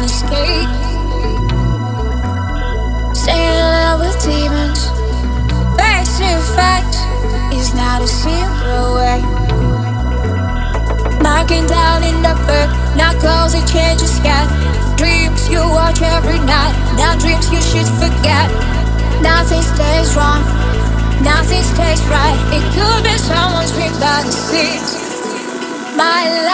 an escape. Staying in love with demons. Facing facts is not a simple way. Marking down in the book, not goals it changes yet. Dreams you watch every night, now dreams you should forget. Nothing stays wrong, nothing stays right. It could be someone's dream, but it seems my life.